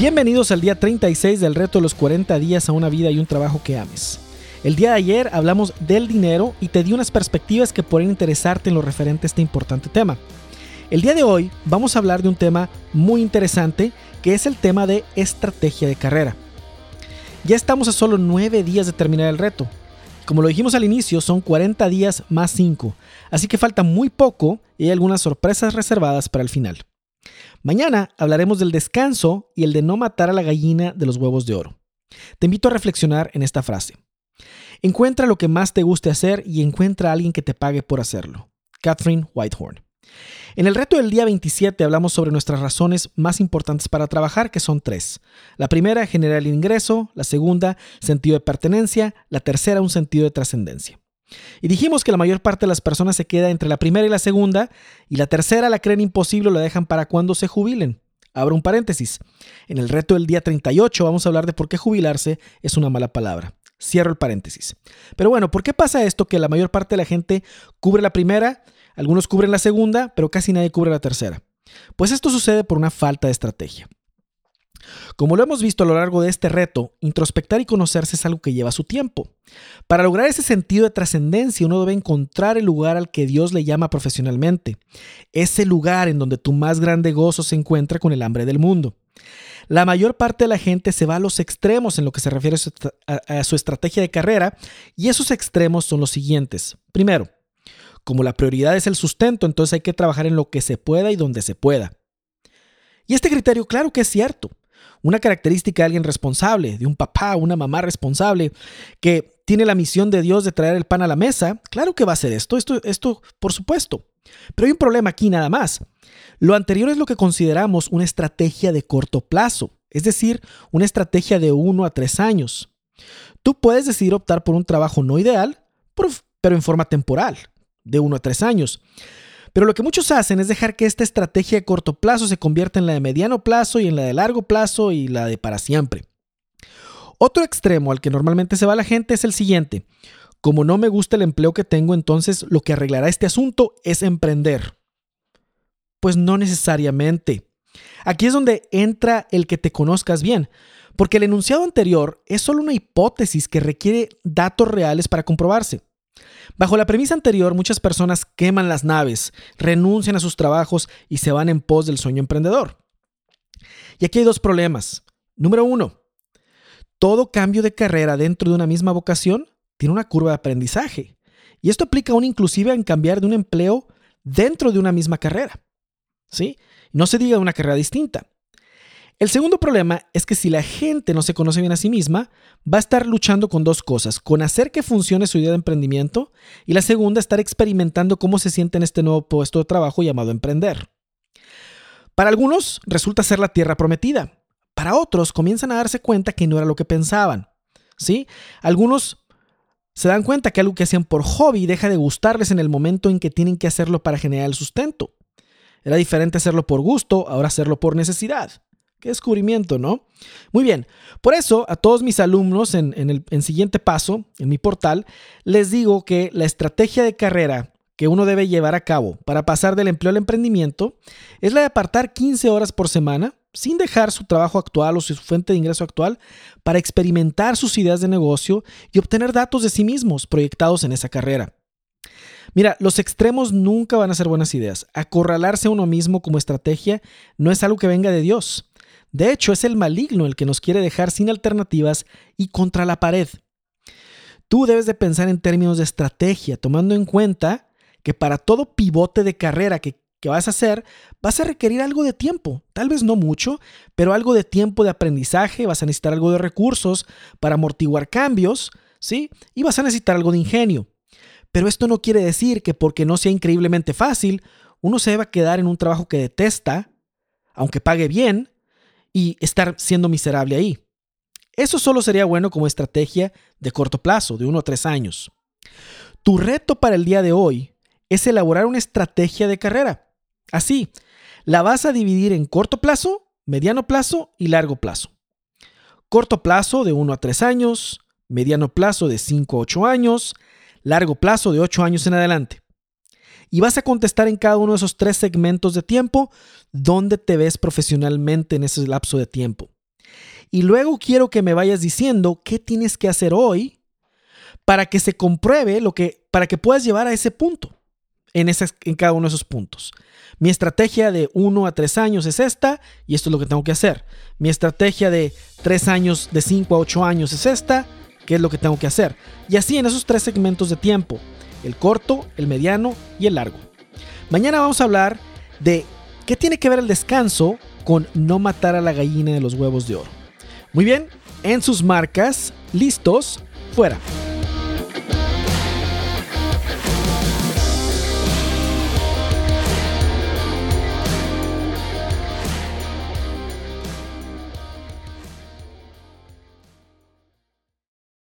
Bienvenidos al día 36 del reto de los 40 días a una vida y un trabajo que ames. El día de ayer hablamos del dinero y te di unas perspectivas que pueden interesarte en lo referente a este importante tema. El día de hoy vamos a hablar de un tema muy interesante que es el tema de estrategia de carrera. Ya estamos a solo 9 días de terminar el reto. Como lo dijimos al inicio, son 40 días más 5, así que falta muy poco y hay algunas sorpresas reservadas para el final. Mañana hablaremos del descanso y el de no matar a la gallina de los huevos de oro. Te invito a reflexionar en esta frase. Encuentra lo que más te guste hacer y encuentra a alguien que te pague por hacerlo. Catherine Whitehorn. En el reto del día 27 hablamos sobre nuestras razones más importantes para trabajar, que son tres. La primera, generar el ingreso, la segunda, sentido de pertenencia, la tercera, un sentido de trascendencia. Y dijimos que la mayor parte de las personas se queda entre la primera y la segunda, y la tercera la creen imposible o la dejan para cuando se jubilen. Abro un paréntesis. En el reto del día 38 vamos a hablar de por qué jubilarse es una mala palabra. Cierro el paréntesis. Pero bueno, ¿por qué pasa esto que la mayor parte de la gente cubre la primera, algunos cubren la segunda, pero casi nadie cubre la tercera? Pues esto sucede por una falta de estrategia. Como lo hemos visto a lo largo de este reto, introspectar y conocerse es algo que lleva su tiempo. Para lograr ese sentido de trascendencia, uno debe encontrar el lugar al que Dios le llama profesionalmente, ese lugar en donde tu más grande gozo se encuentra con el hambre del mundo. La mayor parte de la gente se va a los extremos en lo que se refiere a su estrategia de carrera y esos extremos son los siguientes. Primero, como la prioridad es el sustento, entonces hay que trabajar en lo que se pueda y donde se pueda. Y este criterio, claro que es cierto una característica de alguien responsable, de un papá, una mamá responsable, que tiene la misión de Dios de traer el pan a la mesa, claro que va a ser esto, esto, esto, por supuesto. Pero hay un problema aquí nada más. Lo anterior es lo que consideramos una estrategia de corto plazo, es decir, una estrategia de uno a tres años. Tú puedes decidir optar por un trabajo no ideal, pero en forma temporal, de uno a tres años. Pero lo que muchos hacen es dejar que esta estrategia de corto plazo se convierta en la de mediano plazo y en la de largo plazo y la de para siempre. Otro extremo al que normalmente se va la gente es el siguiente. Como no me gusta el empleo que tengo, entonces lo que arreglará este asunto es emprender. Pues no necesariamente. Aquí es donde entra el que te conozcas bien, porque el enunciado anterior es solo una hipótesis que requiere datos reales para comprobarse. Bajo la premisa anterior, muchas personas queman las naves, renuncian a sus trabajos y se van en pos del sueño emprendedor. Y aquí hay dos problemas. Número uno, todo cambio de carrera dentro de una misma vocación tiene una curva de aprendizaje. Y esto aplica aún inclusive en cambiar de un empleo dentro de una misma carrera. ¿Sí? No se diga una carrera distinta. El segundo problema es que si la gente no se conoce bien a sí misma, va a estar luchando con dos cosas, con hacer que funcione su idea de emprendimiento y la segunda, estar experimentando cómo se siente en este nuevo puesto de trabajo llamado emprender. Para algunos resulta ser la tierra prometida, para otros comienzan a darse cuenta que no era lo que pensaban. ¿Sí? Algunos se dan cuenta que algo que hacían por hobby deja de gustarles en el momento en que tienen que hacerlo para generar el sustento. Era diferente hacerlo por gusto, ahora hacerlo por necesidad. Qué descubrimiento, ¿no? Muy bien, por eso a todos mis alumnos en, el siguiente paso, en mi portal, les digo que la estrategia de carrera que uno debe llevar a cabo para pasar del empleo al emprendimiento es la de apartar 15 horas por semana sin dejar su trabajo actual o su fuente de ingreso actual para experimentar sus ideas de negocio y obtener datos de sí mismos proyectados en esa carrera. Mira, los extremos nunca van a ser buenas ideas. Acorralarse a uno mismo como estrategia no es algo que venga de Dios. De hecho, es el maligno el que nos quiere dejar sin alternativas y contra la pared. Tú debes de pensar en términos de estrategia, tomando en cuenta que para todo pivote de carrera que, que, vas a hacer, vas a requerir algo de tiempo. Tal vez no mucho, pero algo de tiempo de aprendizaje, vas a necesitar algo de recursos para amortiguar cambios, ¿sí? Y vas a necesitar algo de ingenio. Pero esto no quiere decir que porque no sea increíblemente fácil, uno se deba quedar en un trabajo que detesta, aunque pague bien, y estar siendo miserable ahí. Eso solo sería bueno como estrategia de corto plazo, de uno a tres años. Tu reto para el día de hoy es elaborar una estrategia de carrera. Así, la vas a dividir en corto plazo, mediano plazo y largo plazo. Corto plazo de 1 a 3 años, mediano plazo de 5 a 8 años, largo plazo de 8 años en adelante y vas a contestar en cada uno de esos tres segmentos de tiempo dónde te ves profesionalmente en ese lapso de tiempo. Y luego quiero que me vayas diciendo qué tienes que hacer hoy para que se compruebe lo que, para que puedas llevar a ese punto, en, cada uno de esos puntos. Mi estrategia de 1 a 3 años es esta y esto es lo que tengo que hacer. Mi estrategia de 3 años, de 5 a 8 años es esta, que es lo que tengo que hacer. Y así en esos tres segmentos de tiempo, el corto, el mediano y el largo. Mañana vamos a hablar de qué tiene que ver el descanso con no matar a la gallina de los huevos de oro. Muy bien, en sus marcas, listos, fuera.